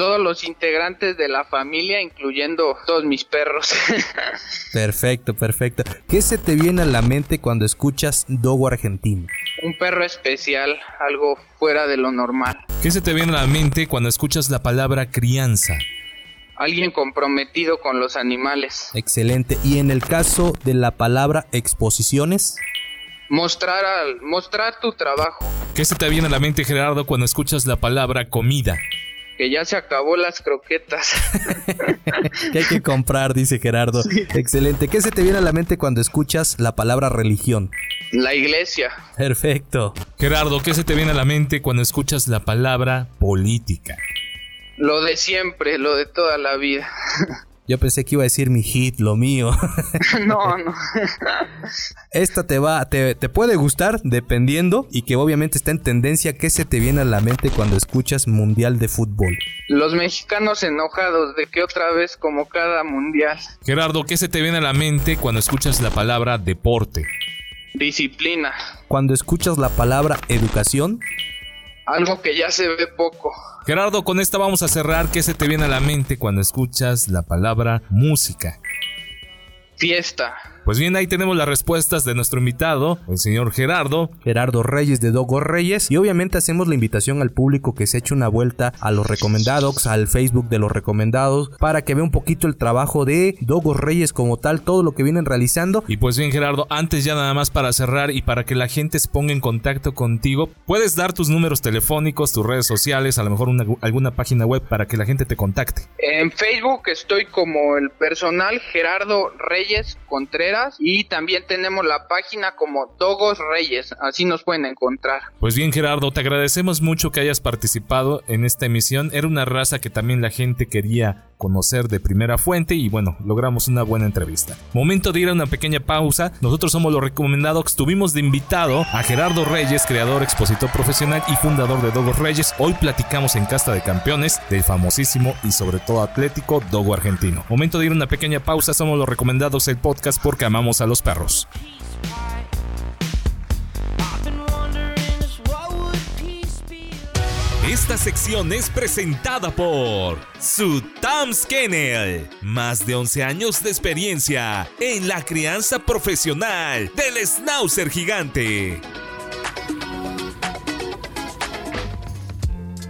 Todos los integrantes de la familia, incluyendo todos mis perros. perfecto, perfecto. ¿Qué se te viene a la mente cuando escuchas Dogo Argentino? Un perro especial, algo fuera de lo normal. ¿Qué se te viene a la mente cuando escuchas la palabra crianza? alguien comprometido con los animales. Excelente. Y en el caso de la palabra exposiciones, Mostrar, al, mostrar tu trabajo, ¿Qué se te viene a la mente, Gerardo, cuando escuchas la palabra comida? Que ya se acabó las croquetas. que hay que comprar, dice Gerardo. Excelente. ¿Qué se te viene a la mente cuando escuchas la palabra religión? la iglesia, Perfecto. Gerardo, ¿qué se te viene a la mente cuando escuchas la palabra política? lo de siempre, lo de toda la vida. Yo pensé que iba a decir mi hit, lo mío. no, no. Esta te va, te, te puede gustar dependiendo y que obviamente está en tendencia. ¿Qué se te viene a la mente cuando escuchas Mundial de Fútbol? Los mexicanos enojados de que otra vez como cada mundial. Gerardo, ¿qué se te viene a la mente cuando escuchas la palabra deporte? Disciplina, Cuando escuchas la palabra educación, algo que ya se ve poco. Gerardo, con esta vamos a cerrar. ¿Qué se te viene a la mente cuando escuchas la palabra música? Fiesta, Pues bien, ahí tenemos las respuestas de nuestro invitado, el señor Gerardo. Gerardo Reyes de Dogo Reyes y obviamente hacemos la invitación al público que se eche una vuelta a los recomendados, al Facebook de los recomendados, para que vea un poquito el trabajo de Dogo Reyes como tal, todo lo que vienen realizando. Y pues bien, Gerardo, antes ya nada más para cerrar y para que la gente se ponga en contacto contigo, puedes dar tus números telefónicos, tus redes sociales, a lo mejor una- alguna página web para que la gente te contacte. En Facebook estoy como el personal Gerardo Reyes Contreras y también tenemos la página como Dogos Reyes, así nos pueden encontrar. Pues bien, Gerardo, te agradecemos mucho que hayas participado en esta emisión. Era una raza que también la gente quería conocer de primera fuente y bueno, logramos una buena entrevista. Momento de ir a una pequeña pausa. Nosotros somos los recomendados. Tuvimos de invitado a Gerardo Reyes, creador, expositor profesional y fundador de Dogos Reyes. Hoy platicamos en Casta de Campeones del famosísimo y sobre todo atlético Dogo argentino. Momento de ir a una pequeña pausa. Somos los recomendados el podcast porque amamos a los perros. Esta sección es presentada por Sutams Kennel. Más de 11 años de experiencia en la crianza profesional del Schnauzer gigante.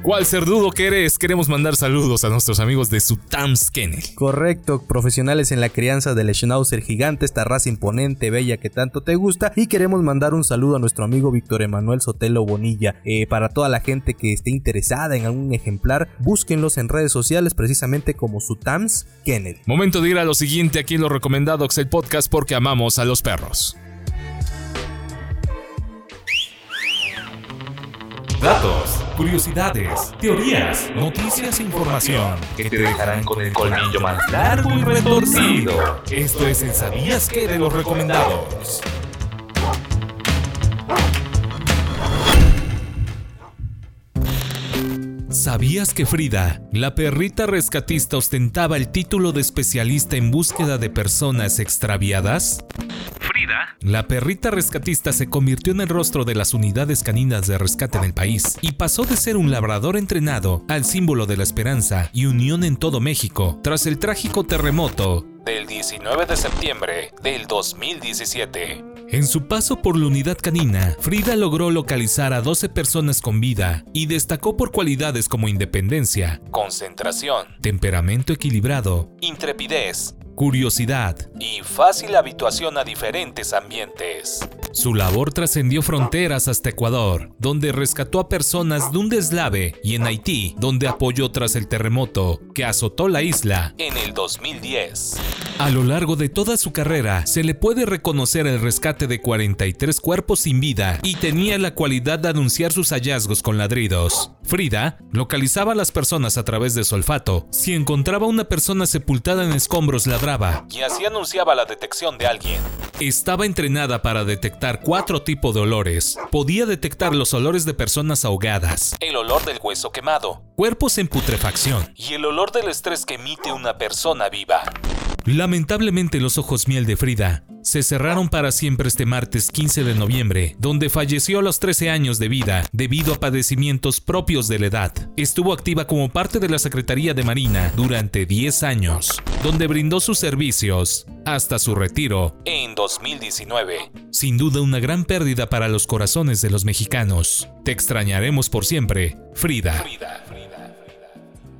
¿Cuál cerdudo que eres? Queremos mandar saludos a nuestros amigos de Sutams Kennel. Correcto, profesionales en la crianza del Schnauzer gigante, esta raza imponente, bella que tanto te gusta. Y queremos mandar un saludo a nuestro amigo Víctor Emanuel Sotelo Bonilla. Eh, para toda la gente que esté interesada en algún ejemplar, búsquenlos en redes sociales precisamente como Sutams Kennel. Momento de ir a lo siguiente aquí en los recomendados el podcast porque amamos a los perros. Datos, curiosidades, teorías, noticias e información que te dejarán con el colmillo más largo y retorcido. Esto es el Sabías que de los recomendados. ¿Sabías que Frida, la perrita rescatista, ostentaba el título de especialista en búsqueda de personas extraviadas? La perrita rescatista se convirtió en el rostro de las unidades caninas de rescate en el país y pasó de ser un labrador entrenado al símbolo de la esperanza y unión en todo México tras el trágico terremoto del 19 de septiembre del 2017. En su paso por la unidad canina, Frida logró localizar a 12 personas con vida y destacó por cualidades como independencia, concentración, temperamento equilibrado, intrepidez, curiosidad y fácil habituación a diferentes ambientes. Su labor trascendió fronteras hasta Ecuador, donde rescató a personas de un deslave, y en Haití, donde apoyó tras el terremoto que azotó la isla en el 2010. A lo largo de toda su carrera, se le puede reconocer el rescate de 43 cuerpos sin vida y tenía la cualidad de anunciar sus hallazgos con ladridos. Frida localizaba a las personas a través de su olfato. Si encontraba una persona sepultada en escombros, y así anunciaba la detección de alguien. Estaba entrenada para detectar cuatro tipos de olores. Podía detectar los olores de personas ahogadas, el olor del hueso quemado, cuerpos en putrefacción y el olor del estrés que emite una persona viva. Lamentablemente los ojos miel de Frida se cerraron para siempre este martes 15 de noviembre, donde falleció a los 13 años de vida debido a padecimientos propios de la edad. Estuvo activa como parte de la Secretaría de Marina durante 10 años, donde brindó sus servicios hasta su retiro en 2019. Sin duda una gran pérdida para los corazones de los mexicanos. Te extrañaremos por siempre, Frida.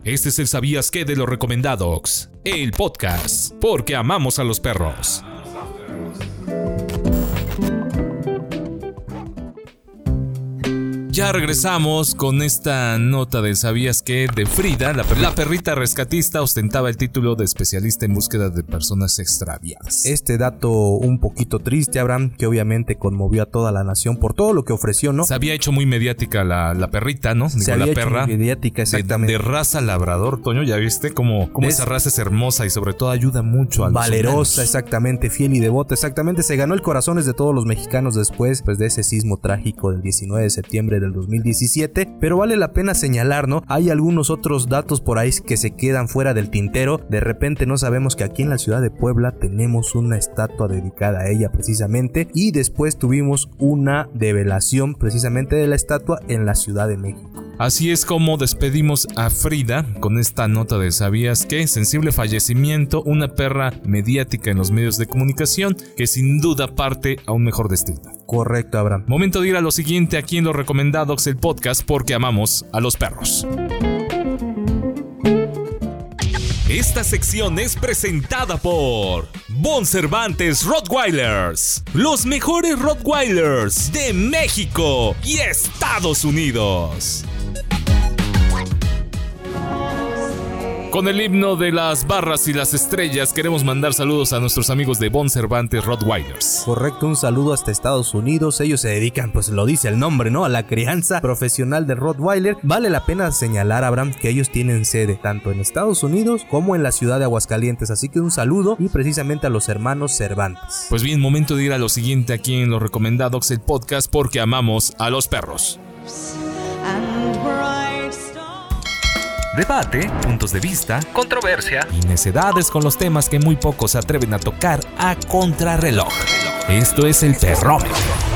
Este es el Sabías qué de los recomendados, el podcast, porque amamos a los perros. Ya regresamos con esta nota de ¿Sabías que? de Frida, la, la, perrita rescatista, ostentaba el título de especialista en búsqueda de personas extraviadas. Este dato un poquito triste, Abraham, que obviamente conmovió a toda la nación por todo lo que ofreció, ¿no? Se había hecho muy mediática la, la perrita, ¿no? Se había la perra. Hecho mediática, exactamente. De, de, raza labrador, Toño, ya viste cómo, cómo esa raza es hermosa y sobre todo ayuda mucho a Valerosa, exactamente, fiel y devota, exactamente. Se ganó el corazones de todos los mexicanos después pues, de ese sismo trágico del 19 de septiembre del 2017, pero vale la pena señalar, ¿no? Hay algunos otros datos por ahí que se quedan fuera del tintero. De repente no sabemos que aquí en la ciudad de Puebla tenemos una estatua dedicada a ella precisamente y después tuvimos una develación precisamente de la estatua en la Ciudad de México. Así es como despedimos a Frida con esta nota de ¿Sabías que Sensible fallecimiento, una perra mediática en los medios de comunicación que sin duda parte a un mejor destino. Correcto, Abraham. Momento de ir a lo siguiente aquí en Los Recomendados, el podcast porque amamos a los perros. Esta sección es presentada por Bon Cervantes Rottweilers, los mejores Rottweilers de México y Estados Unidos. Con el himno de las barras y las estrellas queremos mandar saludos a nuestros amigos de Bon Cervantes Rottweilers. Correcto, un saludo hasta Estados Unidos. Ellos se dedican, pues lo dice el nombre, ¿no? A la crianza profesional de Rottweiler. Vale la pena señalar, Abraham, que ellos tienen sede tanto en Estados Unidos como en la ciudad de Aguascalientes. Así que un saludo y precisamente a los hermanos Cervantes. Pues bien, momento de ir a lo siguiente aquí en los recomendados el podcast porque amamos a los perros. Debate, puntos de vista, controversia y necedades con los temas que muy pocos atreven a tocar a contrarreloj. Esto es el terrómetro.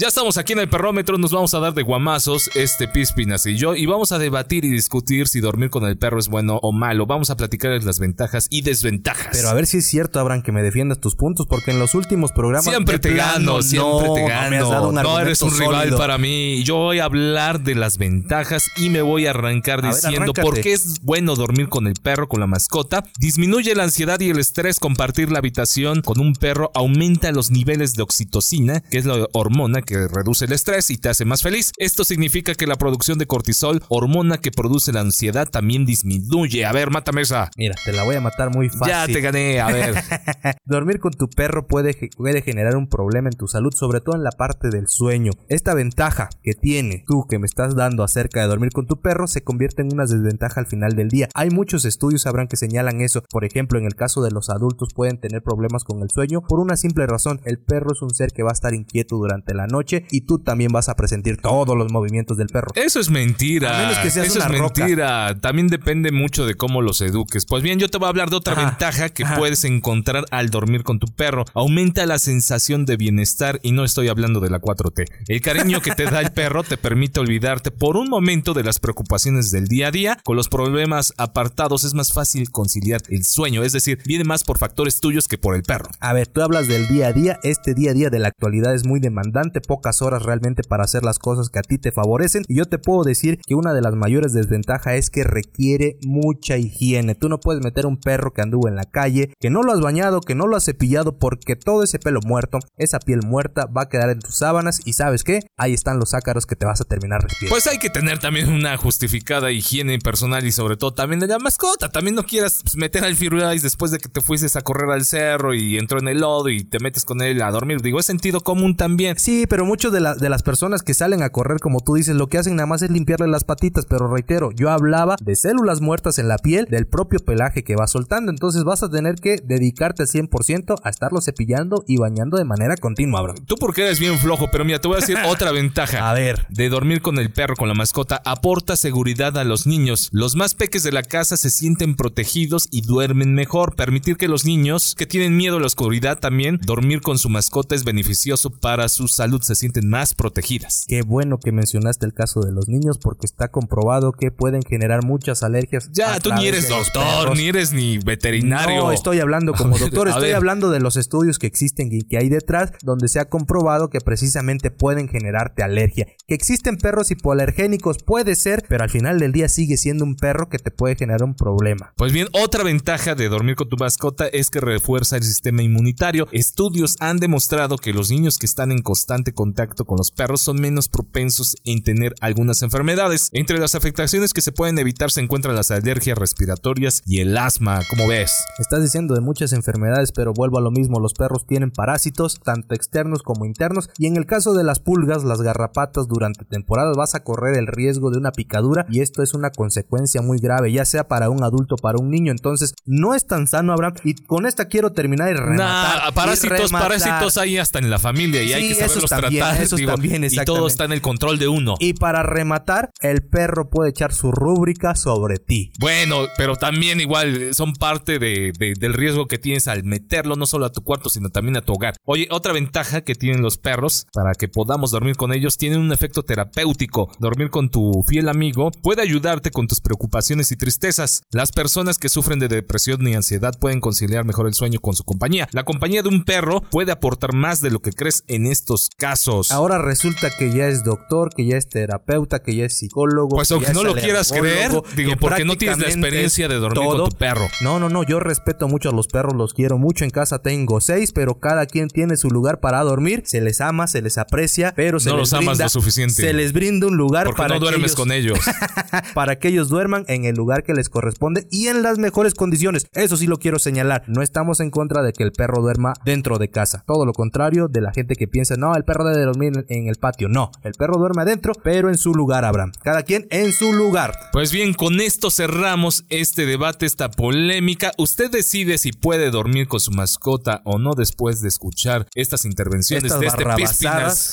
Ya estamos aquí en el perrómetro, nos vamos a dar de guamazos este Pispinas y yo y vamos a debatir y discutir si dormir con el perro es bueno o malo. Vamos a platicar de las ventajas y desventajas. Pero a ver si es cierto, Abraham, que me defiendas tus puntos porque en los últimos programas siempre te gano, siempre te gano. No, eres un rival para mí. Yo voy a hablar de las ventajas y me voy a arrancar diciendo por qué es bueno dormir con el perro, con la mascota. Disminuye la ansiedad y el estrés. Compartir la habitación con un perro aumenta los niveles de oxitocina, que es la hormona que reduce el estrés y te hace más feliz. Esto significa que la producción de cortisol, hormona que produce la ansiedad, también disminuye. A ver, mátame esa. Mira, te la voy a matar muy fácil. Ya te gané, a ver. Dormir con tu perro puede, puede generar un problema en tu salud, sobre todo en la parte del sueño. Esta ventaja que tiene tú que me estás dando acerca de dormir con tu perro se convierte en una desventaja al final del día. Hay muchos estudios, sabrán, que señalan eso. Por ejemplo, en el caso de los adultos pueden tener problemas con el sueño por una simple razón. El perro es un ser que va a estar inquieto durante la noche y tú también vas a presentir todos los movimientos del perro. Eso es mentira. Eso es mentira. También depende mucho de cómo los eduques. Pues bien, yo te voy a hablar de otra ventaja que puedes encontrar al dormir con tu perro. Aumenta la sensación de bienestar y no estoy hablando de la 4T. El cariño que te da el perro te permite olvidarte por un momento de las preocupaciones del día a día. Con los problemas apartados es más fácil conciliar el sueño, es decir, viene más por factores tuyos que por el perro. A ver, tú hablas del día a día. Este día a día de la actualidad es muy demandante pocas horas realmente para hacer las cosas que a ti te favorecen y yo te puedo decir que una de las mayores desventajas es que requiere mucha higiene. Tú no puedes meter un perro que anduvo en la calle, que no lo has bañado, que no lo has cepillado porque todo ese pelo muerto, esa piel muerta va a quedar en tus sábanas y sabes qué, ahí están los ácaros que te vas a terminar respirando. Pues hay que tener también una justificada higiene personal y sobre todo también de la mascota. También no quieras pues, meter al Firulais después de que te fuises a correr al cerro y entró en el lodo y te metes con él a dormir. Digo, es sentido común también. Sí, pero muchos de, de las personas que salen a correr, como tú dices, lo que hacen nada más es limpiarle las patitas. Pero reitero, yo hablaba de células muertas en la piel, del propio pelaje que va soltando. Entonces vas a tener que dedicarte al 100% a estarlo cepillando y bañando de manera continua, bro. Tú porque eres bien flojo, pero mira, te voy a decir otra ventaja. A ver. De dormir con el perro, con la mascota, aporta seguridad a los niños. Los más peques de la casa se sienten protegidos y duermen mejor. Permitir que los niños que tienen miedo a la oscuridad también, dormir con su mascota es beneficioso para su salud salud se sienten más protegidas. Qué bueno que mencionaste el caso de los niños porque está comprobado que pueden generar muchas alergias. Ya, tú ni eres doctor, ni eres ni veterinario. No, estoy hablando como doctor, estoy hablando de los estudios que existen y que hay detrás donde se ha comprobado que precisamente pueden generarte alergia. Que existen perros hipoalergénicos, puede ser, pero al final del día sigue siendo un perro que te puede generar un problema. Pues bien, otra ventaja de dormir con tu mascota es que refuerza el sistema inmunitario. Estudios han demostrado que los niños que están en constante contacto con los perros son menos propensos en tener algunas enfermedades. Entre las afectaciones que se pueden evitar se encuentran las alergias respiratorias y el asma, como ves. Estás diciendo de muchas enfermedades, pero vuelvo a lo mismo, los perros tienen parásitos, tanto externos como internos, y en el caso de las pulgas, las garrapatas, durante temporadas vas a correr el riesgo de una picadura y esto es una consecuencia muy grave, ya sea para un adulto o para un niño, entonces no es tan sano, Abraham, y con esta quiero terminar y rematar. Nah, parásitos, parásitos hay hasta en la familia y hay que saberlos tratar, también, y todo está en el control de uno. Y para rematar, el perro puede echar su rúbrica sobre ti. Bueno, pero también igual son parte de, del riesgo que tienes al meterlo no solo a tu cuarto, sino también a tu hogar. Oye, otra ventaja que tienen los perros para que podamos dormir con ellos tienen un efecto terapéutico. Dormir con tu fiel amigo puede ayudarte con tus preocupaciones y tristezas. Las personas que sufren de depresión y ansiedad pueden conciliar mejor el sueño con su compañía. La compañía de un perro puede aportar más de lo que crees en estos casos. Ahora resulta que ya es doctor, que ya es terapeuta, que ya es psicólogo. Pues aunque no lo quieras creer, digo, porque no tienes la experiencia de dormir con tu perro. No, no, no, yo respeto mucho a los perros, los quiero mucho. En casa tengo seis, pero cada quien tiene su lugar para dormir. Se les ama, se les aprecia, pero se no les los amas lo suficiente. Se les brinda un lugar porque para no duermes con ellos. para que ellos duerman en el lugar que les corresponde y en las mejores condiciones. Eso sí lo quiero señalar. No estamos en contra de que el perro duerma dentro de casa. Todo lo contrario de la gente que piensa, no, el perro debe dormir en el patio. No, el perro duerme adentro, pero en su lugar, Abraham. Cada quien en su lugar. Pues bien, con esto cerramos este debate, esta polémica. Usted decide si puede dormir con su mascota o no después de escuchar estas intervenciones de este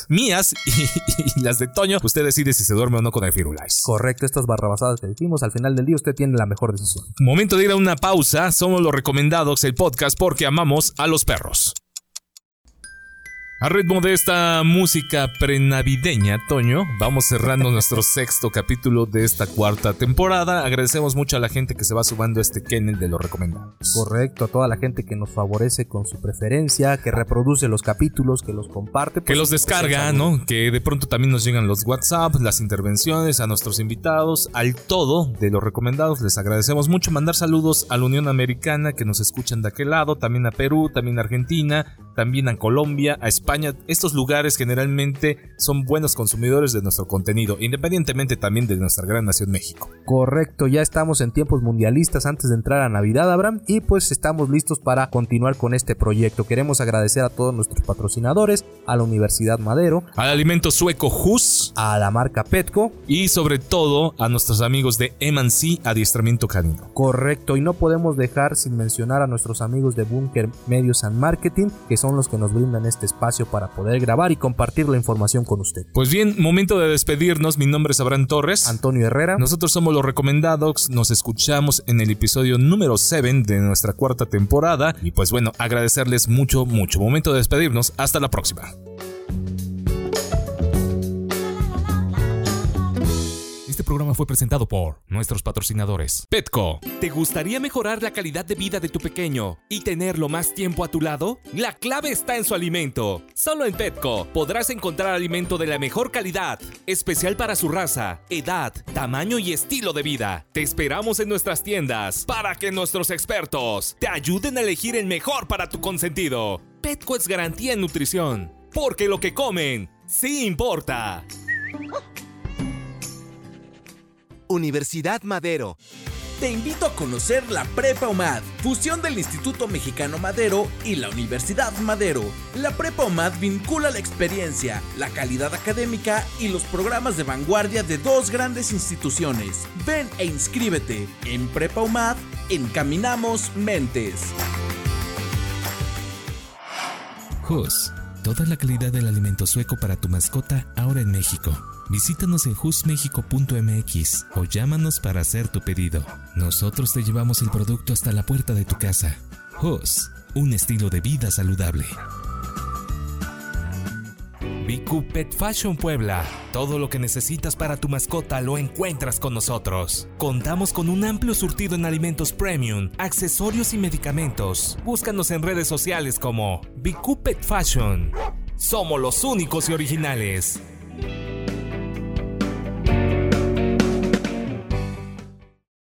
mías y, las de Toño. Usted decide si se duerme o no con el Firulais. Correcto, estas barrabasadas que decimos, al final del día usted tiene la mejor decisión. Momento de ir a una pausa. Somos los recomendados, el podcast, porque amamos a los perros. A ritmo de esta música prenavideña, Toño, vamos cerrando nuestro sexto capítulo de esta cuarta temporada. Agradecemos mucho a la gente que se va sumando a este kennel de los recomendados. Correcto, a toda la gente que nos favorece con su preferencia, que reproduce los capítulos, que los comparte. que los descarga, ¿no? Que de pronto también nos llegan los WhatsApp, las intervenciones, a nuestros invitados, al todo de los recomendados. Les agradecemos mucho. Mandar saludos a la Unión Americana que nos escuchan de aquel lado, también a Perú, también a Argentina, también a Colombia, a España estos lugares generalmente son buenos consumidores de nuestro contenido, independientemente también de nuestra gran nación México. Correcto, ya estamos en tiempos mundialistas antes de entrar a Navidad, Abraham, y pues estamos listos para continuar con este proyecto. Queremos agradecer a todos nuestros patrocinadores, a la Universidad Madero, al alimento sueco Hus, a la marca Petco y sobre todo a nuestros amigos de Emancy Adiestramiento Canino. Correcto, y no podemos dejar sin mencionar a nuestros amigos de Bunker Medios and Marketing, que son los que nos brindan este espacio para poder grabar y compartir la información con usted. Pues bien, momento de despedirnos. Mi nombre es Abraham Torres. Antonio Herrera. Nosotros somos los recomendados. Nos escuchamos en el episodio número 7 de nuestra cuarta temporada. Y pues bueno, agradecerles mucho, mucho. Momento de despedirnos. Hasta la próxima. Programa fue presentado por nuestros patrocinadores. Petco. ¿Te gustaría mejorar la calidad de vida de tu pequeño y tenerlo más tiempo a tu lado? La clave está en su alimento. Solo en Petco podrás encontrar alimento de la mejor calidad, especial para su raza, edad, tamaño y estilo de vida. Te esperamos en nuestras tiendas para que nuestros expertos te ayuden a elegir el mejor para tu consentido. Petco es garantía en nutrición, porque lo que comen sí importa. Universidad Madero. Te invito a conocer la Prepa UMAD, fusión del Instituto Mexicano Madero y la Universidad Madero. La Prepa UMAD vincula la experiencia, la calidad académica y los programas de vanguardia de dos grandes instituciones. Ven e inscríbete. En Prepa UMAD, encaminamos mentes. Toda la calidad del alimento sueco para tu mascota ahora en México. Visítanos en justmexico.mx o llámanos para hacer tu pedido. Nosotros te llevamos el producto hasta la puerta de tu casa. Hus, un estilo de vida saludable. BQ Pet Fashion Puebla. Todo lo que necesitas para tu mascota lo encuentras con nosotros. Contamos con un amplio surtido en alimentos premium, accesorios y medicamentos. Búscanos en redes sociales como BQ Fashion. Somos los únicos y originales.